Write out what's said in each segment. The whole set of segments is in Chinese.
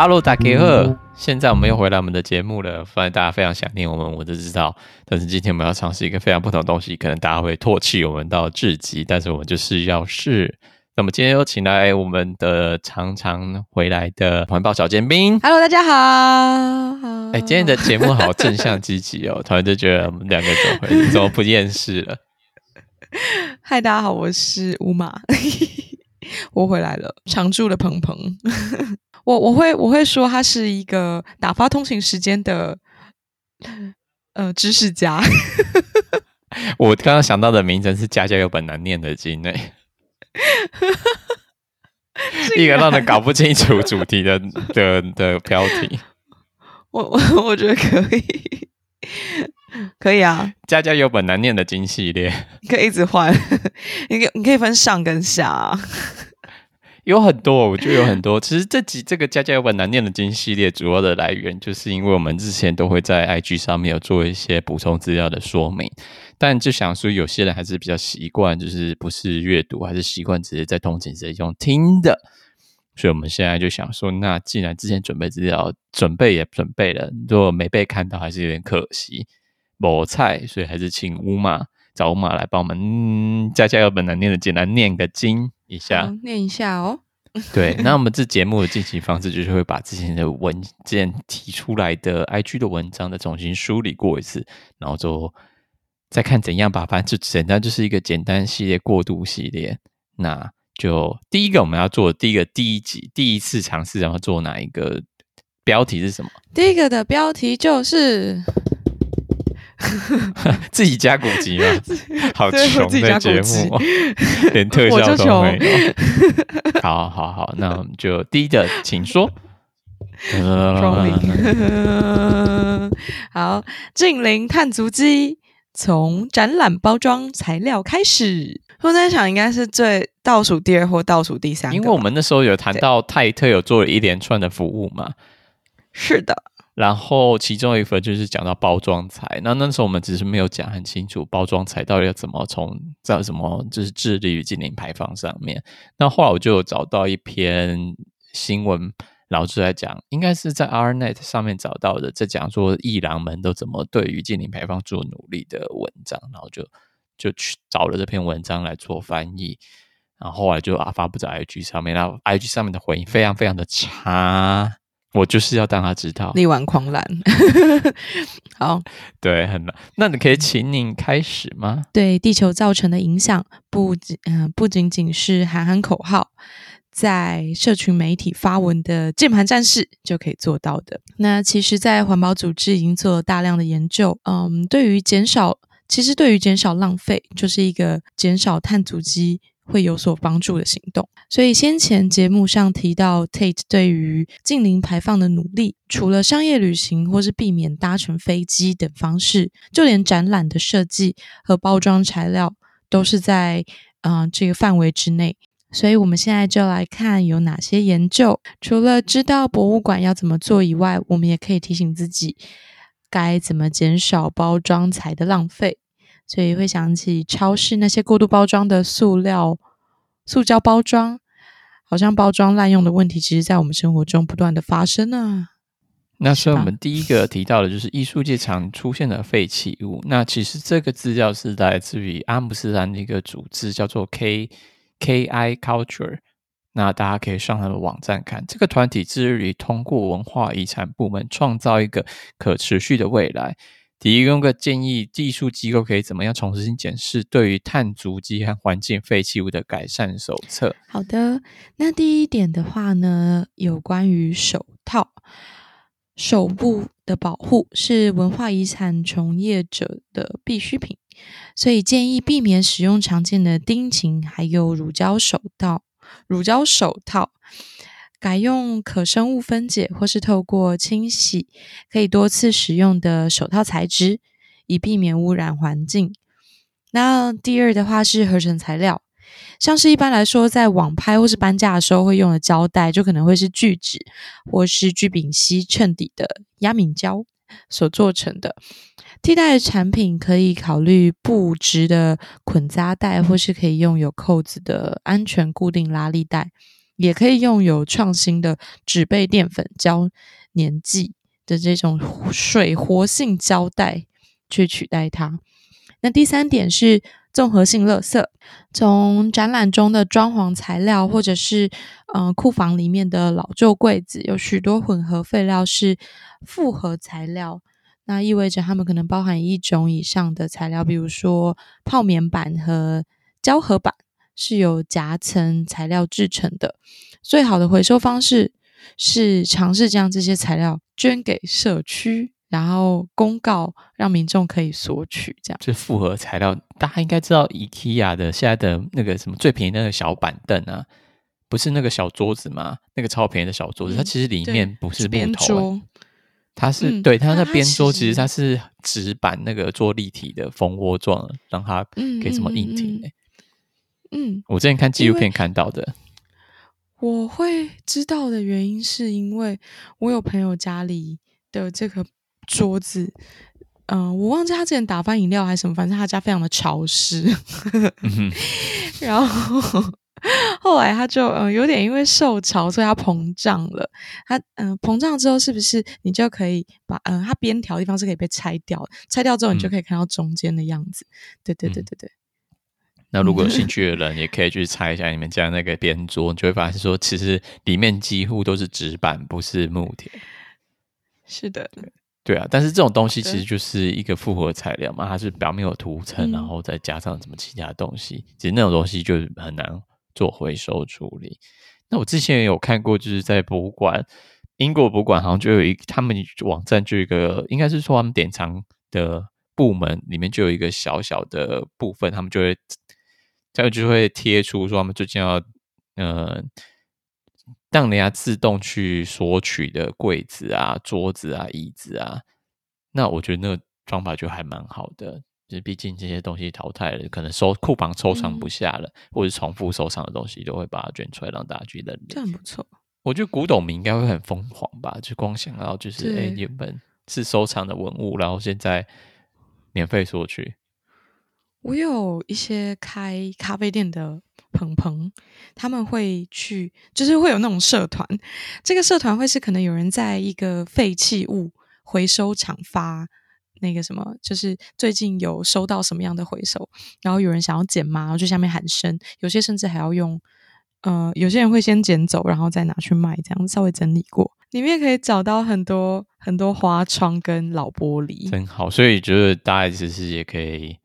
Hello，大家好，现在我们又回来我们的节目了。发现大家非常想念我们，我都知道。但是今天我们要尝试一个非常不同的东西，可能大家会唾弃我们到至极，但是我们就是要试。那么今天又请来我们的常常回来的环保小尖兵。Hello，大家好。哎，今天的节目好正向积极哦，突然就觉得我们两个怎么会怎么不厌世了？嗨，大家好，我是乌马，我回来了，常驻的鹏鹏。我我会我会说他是一个打发通勤时间的呃知识家。我刚刚想到的名称是“家家有本难念的经”呢，一个让人搞不清楚主题的的的标题。我我我觉得可以，可以啊，“家家有本难念的经”系列，你可以一直换，你可你可以分上跟下。有很多，我觉得有很多。其实这集这个家家有本难念的经系列，主要的来源就是因为我们之前都会在 IG 上面有做一些补充资料的说明，但就想说有些人还是比较习惯，就是不是阅读，还是习惯直接在通勤时用听的。所以我们现在就想说，那既然之前准备资料准备也准备了，如果没被看到，还是有点可惜。某菜，所以还是请乌马找乌马来帮我们，嗯，家家有本难念的经来念个经。一下，念一下哦。对，那我们这节目的进行方式就是会把之前的文件提出来的 IG 的文章再重新梳理过一次，然后就再看怎样吧。反正就简单就是一个简单系列过渡系列。那就第一个我们要做的第一个第一集第一次尝试，然后做哪一个标题是什么？第一个的标题就是。自己加古籍吗？好穷的节目，连特效都没有。好好好，那我们就第一个，请说。好，近邻碳足迹从展览包装材料开始。我在想，应该是最倒数第二或倒数第三个，因为我们那时候有谈到泰特有做了一连串的服务嘛。是的。然后其中一份就是讲到包装材，那那时候我们只是没有讲很清楚包装材到底要怎么从在什么就是致力于净零排放上面。那后来我就有找到一篇新闻，然后就在讲，应该是在 RNet 上面找到的，在讲说艺廊们都怎么对于净零排放做努力的文章，然后就就去找了这篇文章来做翻译，然后后来就啊发布在 IG 上面，然后 IG 上面的回应非常非常的差。我就是要让他知道力挽狂澜。好，对，很难。那你可以请您开始吗？对地球造成的影响，不仅嗯、呃，不仅仅是喊喊口号，在社群媒体发文的键盘战士就可以做到的。那其实，在环保组织已经做了大量的研究，嗯，对于减少，其实对于减少浪费，就是一个减少碳足迹。会有所帮助的行动，所以先前节目上提到 Tate 对于近零排放的努力，除了商业旅行或是避免搭乘飞机等方式，就连展览的设计和包装材料都是在嗯、呃、这个范围之内。所以我们现在就来看有哪些研究。除了知道博物馆要怎么做以外，我们也可以提醒自己该怎么减少包装材的浪费。所以会想起超市那些过度包装的塑料、塑胶包装，好像包装滥用的问题，其实在我们生活中不断的发生啊。那所以我们第一个提到的就是艺术界常出现的废弃物。那其实这个资料是来自于阿姆斯特丹的一个组织，叫做 K K I Culture。那大家可以上他的网站看，这个团体致力于通过文化遗产部门创造一个可持续的未来。提供个建议，技术机构可以怎么样重新检视对于碳足迹和环境废弃物的改善手册？好的，那第一点的话呢，有关于手套，手部的保护是文化遗产从业者的必需品，所以建议避免使用常见的丁腈，还有乳胶手套，乳胶手套。改用可生物分解或是透过清洗可以多次使用的手套材质，以避免污染环境。那第二的话是合成材料，像是一般来说在网拍或是搬家的时候会用的胶带，就可能会是聚酯或是聚丙烯衬底的压敏胶所做成的。替代的产品可以考虑布质的捆扎带，或是可以用有扣子的安全固定拉力带。也可以用有创新的纸贝淀粉胶粘剂的这种水活性胶带去取代它。那第三点是综合性垃圾，从展览中的装潢材料，或者是嗯库房里面的老旧柜子，有许多混合废料是复合材料，那意味着它们可能包含一种以上的材料，比如说泡棉板和胶合板是由夹层材料制成的。最好的回收方式是尝试将这些材料捐给社区。然后公告让民众可以索取，这样。这复合材料，大家应该知道，IKEA 的现在的那个什么最便宜的那个小板凳啊，不是那个小桌子吗？那个超便宜的小桌子，嗯、它其实里面不是木头，是它是、嗯、对它那边桌，其实它是纸板那个做立体的蜂窝状，让它可以这么硬挺、欸。嗯，嗯我之前看纪录片看到的。我会知道的原因是因为我有朋友家里的这个。桌子，嗯、呃，我忘记他之前打翻饮料还是什么，反正他家非常的潮湿，嗯、然后后来他就嗯、呃、有点因为受潮，所以他膨胀了。他嗯、呃、膨胀之后，是不是你就可以把嗯、呃、它边条的地方是可以被拆掉？拆掉之后，你就可以看到中间的样子。嗯、对对对对对。那如果有兴趣的人，也可以去拆一下你们家那个边桌，你就会发现说，其实里面几乎都是纸板，不是木铁。是的。对啊，但是这种东西其实就是一个复合材料嘛，它是表面有涂层，然后再加上什么其他东西，嗯、其实那种东西就很难做回收处理。那我之前也有看过，就是在博物馆，英国博物馆好像就有一他们网站就有一个，应该是说他们典藏的部门里面就有一个小小的部分，他们就会这样就会贴出说他们最近要呃。让人家自动去索取的柜子啊、桌子啊、椅子啊，那我觉得那个方法就还蛮好的。就是毕竟这些东西淘汰了，可能收库房收藏不下了，嗯、或者是重复收藏的东西，都会把它捐出来让大家去认领。这很不错。我觉得古董迷应该会很疯狂吧？就光想到就是，哎，原本是收藏的文物，然后现在免费索取。我有一些开咖啡店的。鹏鹏，他们会去，就是会有那种社团。这个社团会是可能有人在一个废弃物回收厂发那个什么，就是最近有收到什么样的回收，然后有人想要捡吗？然后就下面喊声。有些甚至还要用，呃，有些人会先捡走，然后再拿去卖，这样稍微整理过，里面可以找到很多很多花窗跟老玻璃，真好。所以觉得大家其实也可以。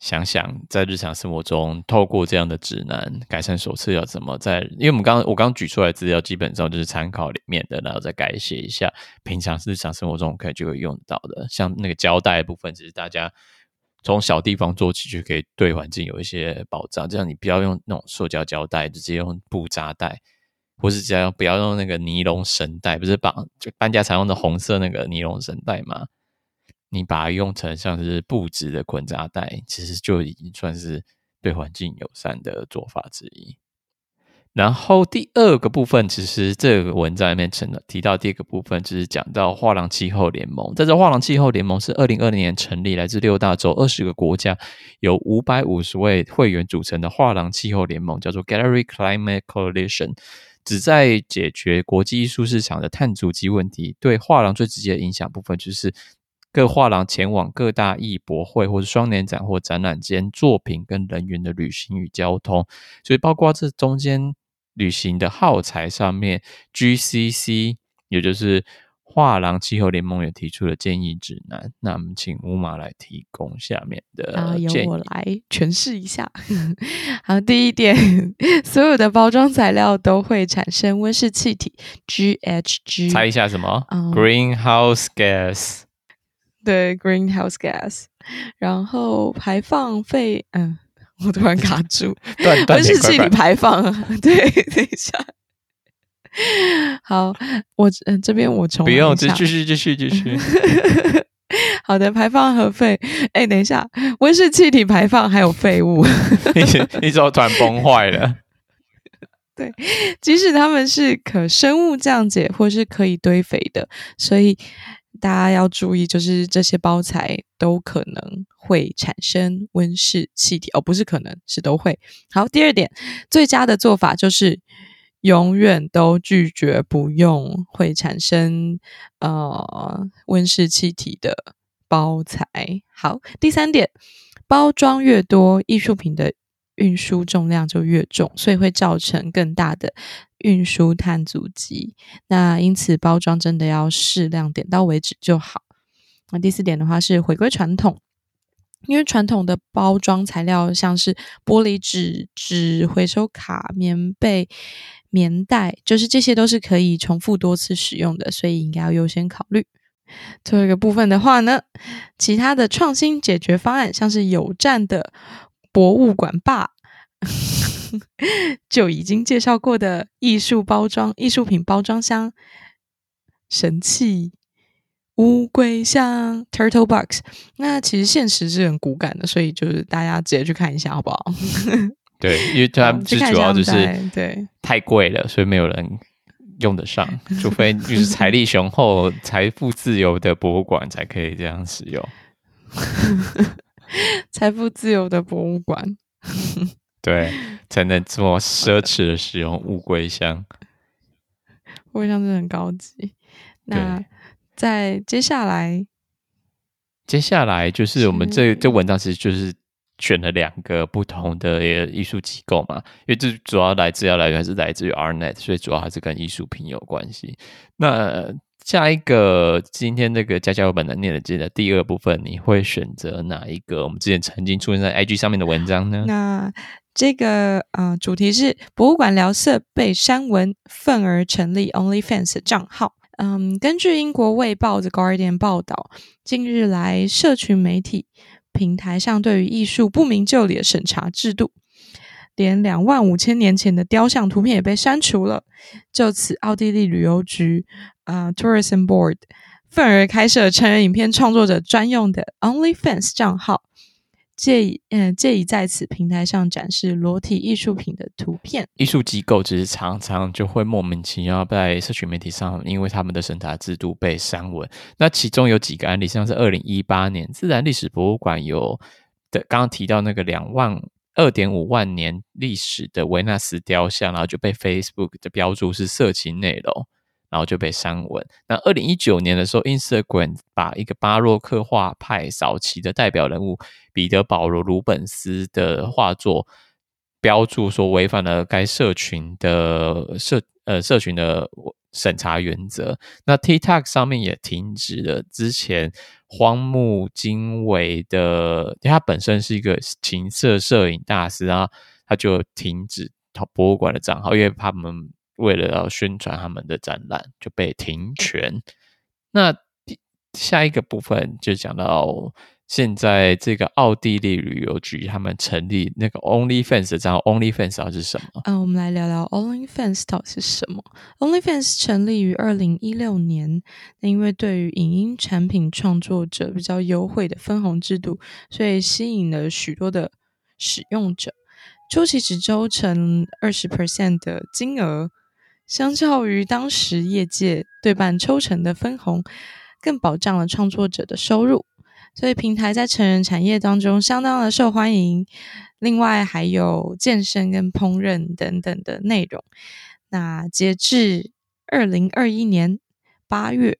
想想在日常生活中，透过这样的指南改善手册要怎么在？因为我们刚刚我刚举出来资料，基本上就是参考里面的，然后再改写一下。平常日常生活中可以就会用到的，像那个胶带部分，其实大家从小地方做起，就可以对环境有一些保障。这样你不要用那种塑胶胶带，直接用布扎带，或是只要不要用那个尼龙绳带，不是绑就搬家常用的红色那个尼龙绳带吗？你把它用成像是布质的捆扎带，其实就已经算是对环境友善的做法之一。然后第二个部分，其实这个文章里面成了提到第二个部分，就是讲到画廊气候联盟。在这画廊气候联盟是二零二零年成立，来自六大洲二十个国家，由五百五十位会员组成的画廊气候联盟，叫做 Gallery Climate Coalition，旨在解决国际艺术市场的碳足迹问题。对画廊最直接的影响部分就是。各画廊前往各大艺博会或者双年展或展览间作品跟人员的旅行与交通，所以包括这中间旅行的耗材上面，GCC 也就是画廊气候联盟也提出了建议指南。那我们请乌马来提供下面的建议，啊，由我来诠释一下。好，第一点，所有的包装材料都会产生温室气体 GHG。猜一下什么？嗯，Greenhouse gas。对，greenhouse gas，然后排放废，嗯，我突然卡住，温室气体排放，对，等一下，好，我嗯、呃、这边我重，不用，继续继续继续，好的，排放和废，哎，等一下，温室气体排放还有废物，你你怎么突然崩坏了？对，即使他们是可生物降解或是可以堆肥的，所以。大家要注意，就是这些包材都可能会产生温室气体哦，不是可能，是都会。好，第二点，最佳的做法就是永远都拒绝不用会产生呃温室气体的包材。好，第三点，包装越多，艺术品的运输重量就越重，所以会造成更大的运输碳足迹。那因此，包装真的要适量，点到为止就好。那第四点的话是回归传统。因为传统的包装材料像是玻璃纸、纸回收卡、棉被、棉袋，就是这些都是可以重复多次使用的，所以应该要优先考虑。最后一个部分的话呢，其他的创新解决方案，像是有站的博物馆吧，就已经介绍过的艺术包装、艺术品包装箱，神器。乌龟箱 （Turtle Box），那其实现实是很骨感的，所以就是大家直接去看一下，好不好？对，因为它最主要就是对太贵了，所以没有人用得上，除非就是财力雄厚、财富自由的博物馆才可以这样使用。财富自由的博物馆，对，才能这么奢侈的使用乌龟箱。乌龟箱真的很高级。那。在接下来，接下来就是我们这这文章其实就是选了两个不同的艺术机构嘛，因为这主要来自要来源还是来自于 Artnet，所以主要还是跟艺术品有关系。那下一个今天这个家教本的念的经的第二部分，你会选择哪一个？我们之前曾经出现在 IG 上面的文章呢？那这个呃主题是博物馆聊色被删文，愤而成立 OnlyFans 账号。嗯，根据英国卫报 The Guardian 报道，近日来社群媒体平台上对于艺术不明就里的审查制度，连两万五千年前的雕像图片也被删除了。就此，奥地利旅游局啊、Tourism Board 愤而开设成人影片创作者专用的 OnlyFans 账号。借以嗯，借以在此平台上展示裸体艺术品的图片。艺术机构其实常常就会莫名其妙在社群媒体上，因为他们的审查制度被删文。那其中有几个案例，像是二零一八年自然历史博物馆有的刚刚提到那个两万二点五万年历史的维纳斯雕像，然后就被 Facebook 的标注是色情内容。然后就被删文。那二零一九年的时候，Instagram 把一个巴洛克画派早期的代表人物彼得保罗鲁本斯的画作标注说违反了该社群的社呃社群的审查原则。那 TikTok 上面也停止了之前荒木经惟的，因为他本身是一个情色摄影大师啊，他就停止他博物馆的账号，因为他们。为了要宣传他们的展览，就被停权。那下一个部分就讲到现在这个奥地利旅游局他们成立那个 OnlyFans 的账号，OnlyFans 是什么？嗯、呃，我们来聊聊 OnlyFans 到底是什么。OnlyFans 成立于二零一六年，那因为对于影音产品创作者比较优惠的分红制度，所以吸引了许多的使用者。初期只抽成二十 percent 的金额。相较于当时业界对半抽成的分红，更保障了创作者的收入，所以平台在成人产业当中相当的受欢迎。另外还有健身跟烹饪等等的内容。那截至二零二一年八月，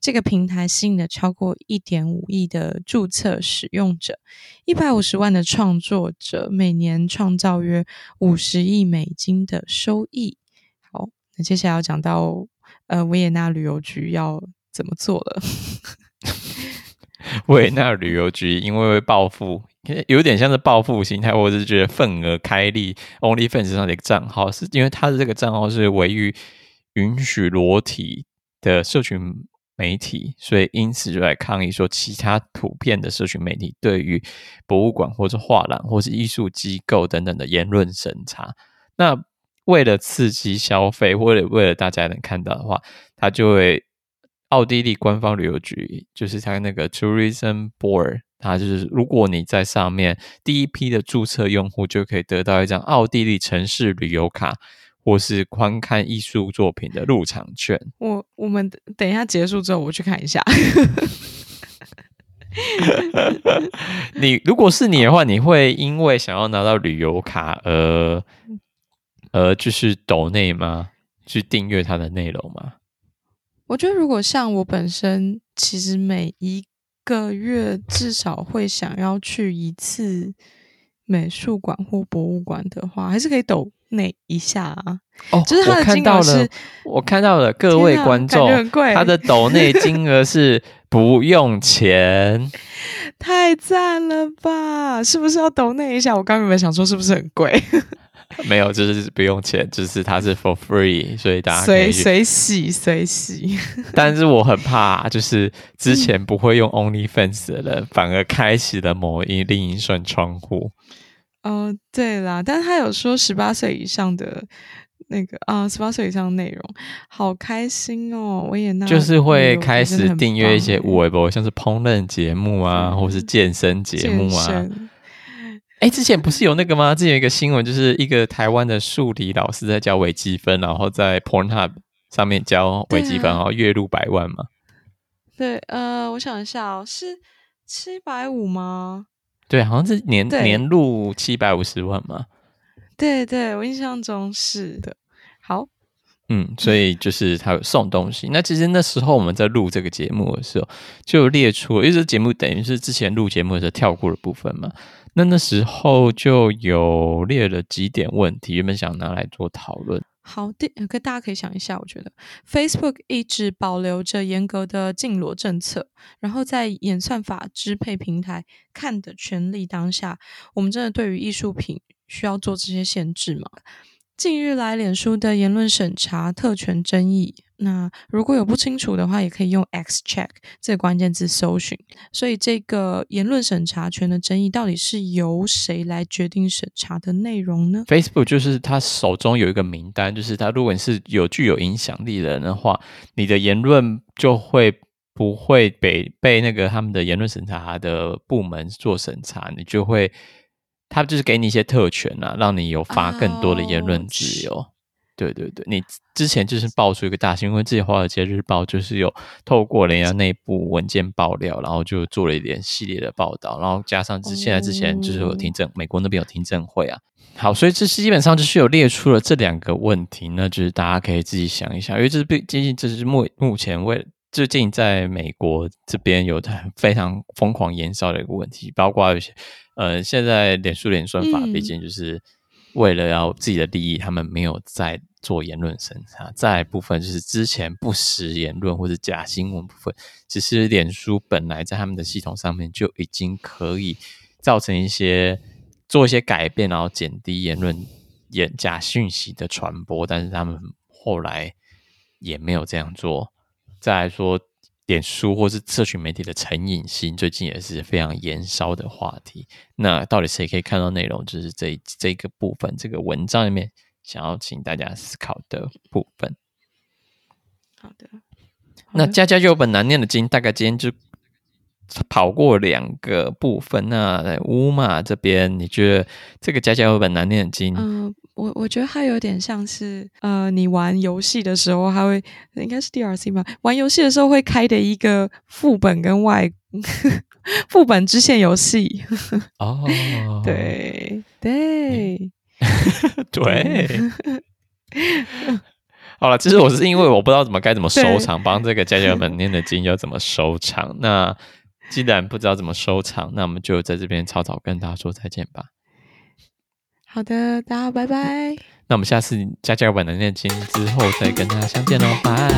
这个平台吸引了超过一点五亿的注册使用者，一百五十万的创作者，每年创造约五十亿美金的收益。好那接下来要讲到，呃，维也纳旅游局要怎么做了？维也纳旅游局因为会报复，有点像是报复心态，或者是觉得愤而开立 OnlyFans 上的一个账号，是因为他的这个账号是唯一允许裸体的社群媒体，所以因此就来抗议说，其他图片的社群媒体对于博物馆或者画廊或是艺术机构等等的言论审查。那为了刺激消费，或者为了大家能看到的话，他就会奥地利官方旅游局，就是他那个 Tourism Board，它就是如果你在上面第一批的注册用户，就可以得到一张奥地利城市旅游卡，或是观看艺术作品的入场券。我我们等一下结束之后，我去看一下。你如果是你的话，你会因为想要拿到旅游卡而？而就是抖内吗？去订阅它的内容吗？我觉得如果像我本身，其实每一个月至少会想要去一次美术馆或博物馆的话，还是可以抖那一下啊。哦，就是他的金额是，我看到了，各位观众，他的抖内 金额是不用钱，太赞了吧？是不是要抖内一下？我刚刚有没有想说是不是很贵？没有，就是不用钱，就是它是 for free，所以大家可以随随洗随洗。但是我很怕，就是之前不会用 OnlyFans 的人，嗯、反而开启了某一另一扇窗户。哦、呃，对啦，但是他有说十八岁以上的那个啊，十八岁以上的内容，好开心哦！我也那就是会开始订阅一些微博，像是烹饪节目啊，嗯、或是健身节目啊。哎，之前不是有那个吗？之前有一个新闻，就是一个台湾的数理老师在教微积分，然后在 Pornhub 上面教微积分，啊、然后月入百万嘛。对，呃，我想一下哦，是七百五吗？对，好像是年年入七百五十万嘛。对对，我印象中是的。好，嗯，所以就是他有送东西。那其实那时候我们在录这个节目的时候，就列出了，因为这节目等于是之前录节目的时候跳过的部分嘛。那那时候就有列了几点问题，原本想拿来做讨论。好的，可大家可以想一下，我觉得 Facebook 一直保留着严格的禁裸政策，然后在演算法支配平台看的权利当下，我们真的对于艺术品需要做这些限制吗？近日来，脸书的言论审查特权争议。那如果有不清楚的话，也可以用 X check 这个关键字搜寻。所以，这个言论审查权的争议到底是由谁来决定审查的内容呢？Facebook 就是他手中有一个名单，就是他如果你是有具有影响力的人的话，你的言论就会不会被被那个他们的言论审查的部门做审查，你就会他就是给你一些特权啊，让你有发更多的言论自由。Oh, 对对对，你之前就是爆出一个大新闻，因为自己华尔街日报就是有透过人家内部文件爆料，然后就做了一点系列的报道，然后加上之现在之前就是有听证，美国那边有听证会啊。好，所以这是基本上就是有列出了这两个问题，那就是大家可以自己想一想，因为这是毕竟这是目目前为最近在美国这边有 非常疯狂延烧的一个问题，包括有些呃现在脸书演算法，毕竟就是。为了要自己的利益，他们没有在做言论审查。再一部分就是之前不实言论或者假新闻部分，其实脸书本来在他们的系统上面就已经可以造成一些做一些改变，然后减低言论言假讯息的传播。但是他们后来也没有这样做。再来说。脸书或是社群媒体的成瘾性，最近也是非常延烧的话题。那到底谁可以看到内容？就是这这个部分，这个文章里面想要请大家思考的部分。好的。那家家有本难念的经，大概今天就跑过两个部分。那在乌马这边，你觉得这个家家有本难念的经？嗯我我觉得它有点像是，呃，你玩游戏的时候，还会应该是 DLC 吧？玩游戏的时候会开的一个副本跟外 副本支线游戏。哦，对对 对。好了，其实我是因为我不知道怎么该怎么收场，帮这个家家本念的经要怎么收场。那既然不知道怎么收场，那我们就在这边草草跟大家说再见吧。好的，大家拜拜。那我们下次加加版的念经之后再跟大家相见喽，拜拜。